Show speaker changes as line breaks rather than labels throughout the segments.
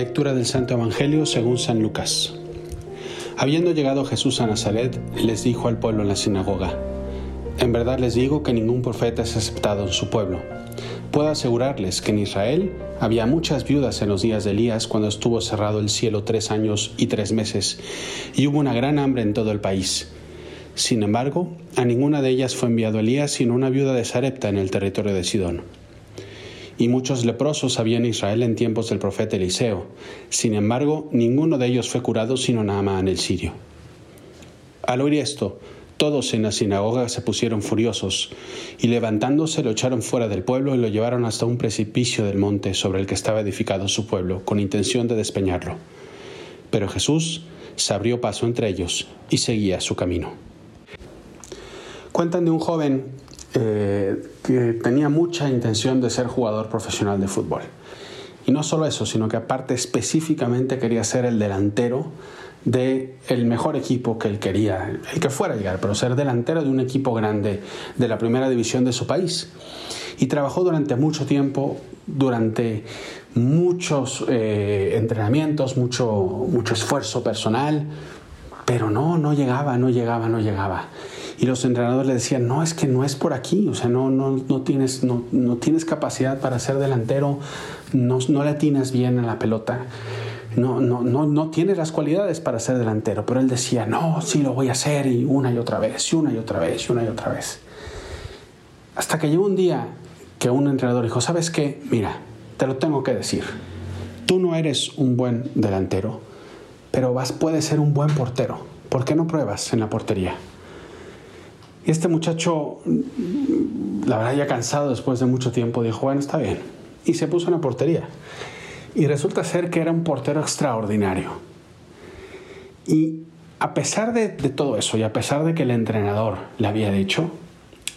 Lectura del Santo Evangelio según San Lucas. Habiendo llegado Jesús a Nazaret, les dijo al pueblo en la sinagoga, En verdad les digo que ningún profeta es aceptado en su pueblo. Puedo asegurarles que en Israel había muchas viudas en los días de Elías cuando estuvo cerrado el cielo tres años y tres meses, y hubo una gran hambre en todo el país. Sin embargo, a ninguna de ellas fue enviado Elías, sino una viuda de Sarepta en el territorio de Sidón y muchos leprosos había en Israel en tiempos del profeta Eliseo. Sin embargo, ninguno de ellos fue curado sino Naamán el sirio. Al oír esto, todos en la sinagoga se pusieron furiosos y levantándose lo echaron fuera del pueblo y lo llevaron hasta un precipicio del monte sobre el que estaba edificado su pueblo, con intención de despeñarlo. Pero Jesús se abrió paso entre ellos y seguía su camino. Cuentan de un joven eh, que tenía mucha intención de ser jugador profesional de fútbol. Y no solo eso, sino que aparte específicamente quería ser el delantero de el mejor equipo que él quería, el que fuera a llegar, pero ser delantero de un equipo grande de la primera división de su país. Y trabajó durante mucho tiempo, durante muchos eh, entrenamientos, mucho, mucho esfuerzo personal, pero no, no llegaba, no llegaba, no llegaba. Y los entrenadores le decían, no, es que no es por aquí, o sea, no, no, no, tienes, no, no tienes capacidad para ser delantero, no, no le tienes bien a la pelota, no, no, no, no tienes las cualidades para ser delantero. Pero él decía, no, sí lo voy a hacer y una y otra vez, y una y otra vez, y una y otra vez. Hasta que llegó un día que un entrenador dijo, ¿sabes qué? Mira, te lo tengo que decir. Tú no eres un buen delantero, pero vas, puedes ser un buen portero. ¿Por qué no pruebas en la portería? Y este muchacho, la verdad ya cansado después de mucho tiempo, dijo, bueno, está bien. Y se puso en la portería. Y resulta ser que era un portero extraordinario. Y a pesar de, todo eso y a pesar de que el entrenador le había dicho,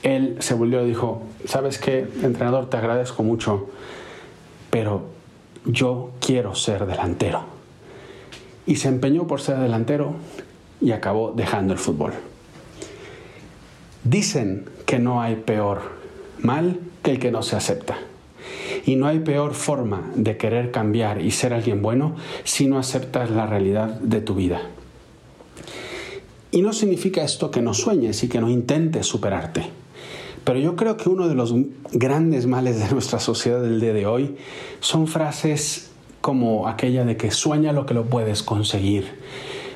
él se volvió y dijo, ¿sabes qué, entrenador? Te agradezco mucho, pero yo quiero ser delantero. Y se empeñó por ser delantero y acabó dejando el fútbol. Dicen que no hay peor mal que el que no se acepta. Y no hay peor forma de querer cambiar y ser alguien bueno si no aceptas la realidad de tu vida. Y no significa esto que no sueñes y que no intentes superarte. Pero yo creo que uno de los grandes males de nuestra sociedad del día de hoy son frases como aquella de que sueña lo que lo puedes conseguir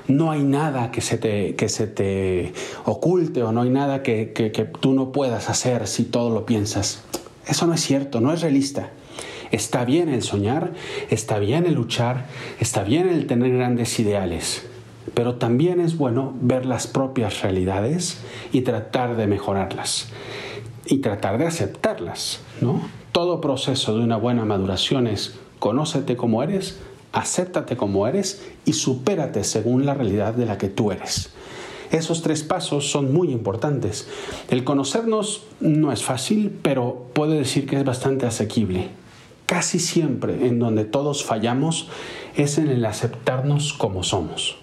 no hay nada que se te, que se te oculte o no hay nada que, que, tú no puedas hacer si todo lo piensas. Eso no es cierto, no es realista. Está bien el soñar, está bien el luchar, está bien el tener grandes ideales, pero también es bueno ver las propias realidades y tratar de mejorarlas y tratar de aceptarlas, ¿no? Todo proceso de una buena maduración es conócete como eres, acéptate como eres y supérate según la realidad de la que tú eres. Esos tres pasos son muy importantes. El conocernos no es fácil, pero puedo decir que es bastante asequible. Casi siempre en donde todos fallamos es en el aceptarnos como somos.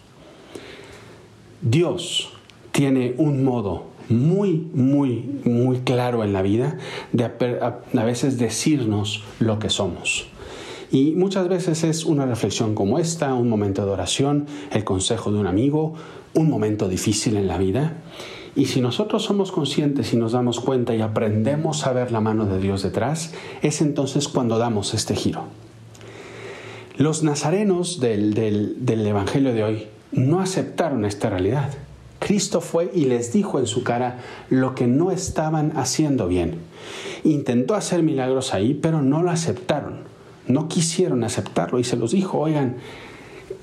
Dios tiene un modo muy, muy, muy claro en la vida de a, veces decirnos lo que somos. Y muchas veces es una reflexión como esta, un momento de oración, el consejo de un amigo, un momento difícil en la vida. Y si nosotros somos conscientes y nos damos cuenta y aprendemos a ver la mano de Dios detrás, es entonces cuando damos este giro. Los nazarenos del, del, Evangelio de hoy no aceptaron esta realidad. Cristo fue y les dijo en su cara lo que no estaban haciendo bien. Intentó hacer milagros ahí, pero no lo aceptaron no quisieron aceptarlo y se los dijo, oigan,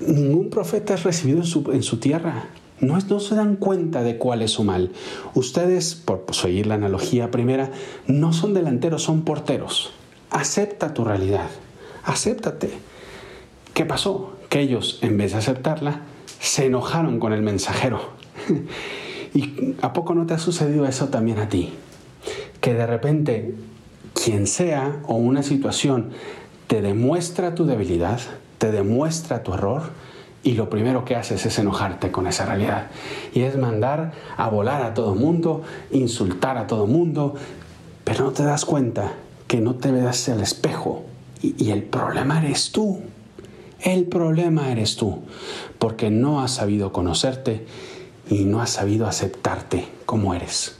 ningún profeta es recibido en su, en su tierra. No, no, se dan cuenta de cuál es su mal. Ustedes, por seguir la analogía primera, no son delanteros, son porteros. Acepta tu realidad, acéptate. ¿Qué pasó? Que ellos, en vez de aceptarla, se enojaron con el mensajero. ¿Y a poco no te ha sucedido eso también a ti? Que de repente, quien sea o una situación te demuestra tu debilidad, te demuestra tu error y lo primero que haces es enojarte con esa realidad. Y es mandar a volar a todo mundo, insultar a todo mundo, pero no te das cuenta que no te veas el espejo y, y el problema eres tú. El problema eres tú, porque no has sabido conocerte y no has sabido aceptarte como eres.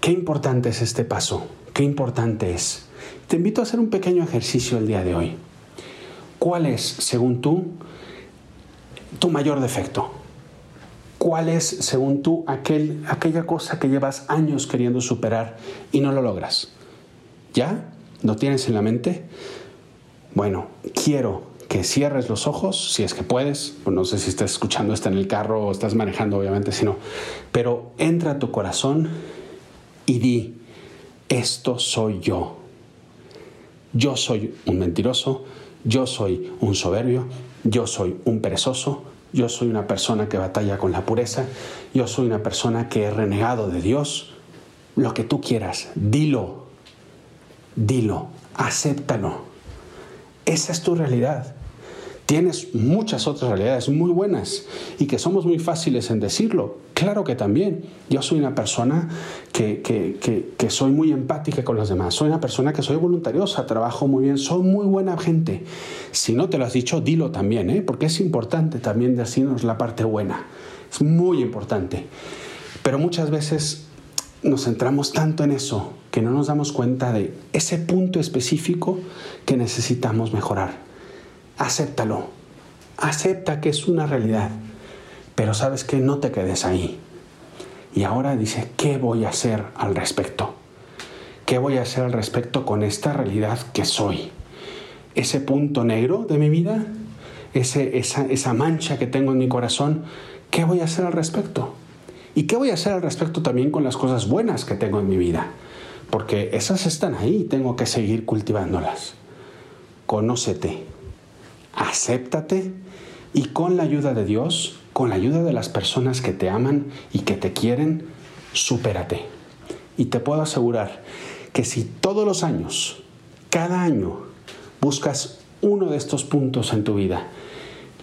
Qué importante es este paso, qué importante es. Te invito a hacer un pequeño ejercicio el día de hoy. ¿Cuál es, según tú, tu mayor defecto? ¿Cuál es, según tú, aquel, aquella cosa que llevas años queriendo superar y no lo logras? ¿Ya? ¿Lo tienes en la mente? Bueno, quiero que cierres los ojos, si es que puedes, no sé si estás escuchando esto en el carro o estás manejando, obviamente, si no, pero entra a tu corazón y di, esto soy yo. Yo soy un mentiroso, yo soy un soberbio, yo soy un perezoso, yo soy una persona que batalla con la pureza, yo soy una persona que he renegado de Dios. Lo que tú quieras, dilo, dilo, acéptalo. Esa es tu realidad. Tienes muchas otras realidades muy buenas y que somos muy fáciles en decirlo. Claro que también. Yo soy una persona que, que, soy muy empática con los demás. Soy una persona que soy voluntariosa, trabajo muy bien, soy muy buena gente. Si no te lo has dicho, dilo también, ¿eh? porque es importante también decirnos la parte buena. Es muy importante. Pero muchas veces nos centramos tanto en eso que no nos damos cuenta de ese punto específico que necesitamos mejorar acéptalo. Acepta que es una realidad. Pero sabes que no te quedes ahí. Y ahora dice, ¿qué voy a hacer al respecto? ¿Qué voy a hacer al respecto con esta realidad que soy? Ese punto negro de mi vida, ese, esa, esa mancha que tengo en mi corazón, ¿qué voy a hacer al respecto? ¿Y qué voy a hacer al respecto también con las cosas buenas que tengo en mi vida? Porque esas están ahí y tengo que seguir cultivándolas. Conócete, acéptate y con la ayuda de Dios, con la ayuda de las personas que te aman y que te quieren, supérate. Y te puedo asegurar que si todos los años, cada año, buscas uno de estos puntos en tu vida,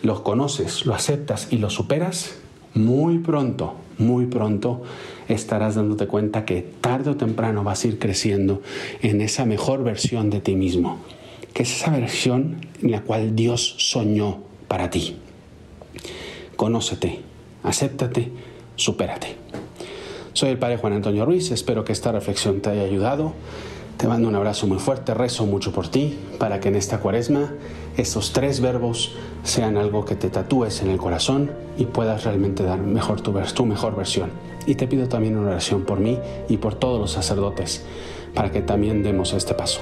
lo conoces, lo aceptas y lo superas, muy pronto, muy pronto estarás dándote cuenta que tarde o temprano vas a ir creciendo en esa mejor versión de ti mismo que es esa versión en la cual Dios soñó para ti. Conócete, acéptate, supérate. Soy el Padre Juan Antonio Ruiz, espero que esta reflexión te haya ayudado. Te mando un abrazo muy fuerte, rezo mucho por ti, para que en esta cuaresma estos tres verbos sean algo que te tatúes en el corazón y puedas realmente dar mejor tu, tu mejor versión. Y te pido también una oración por mí y por todos los sacerdotes, para que también demos este paso.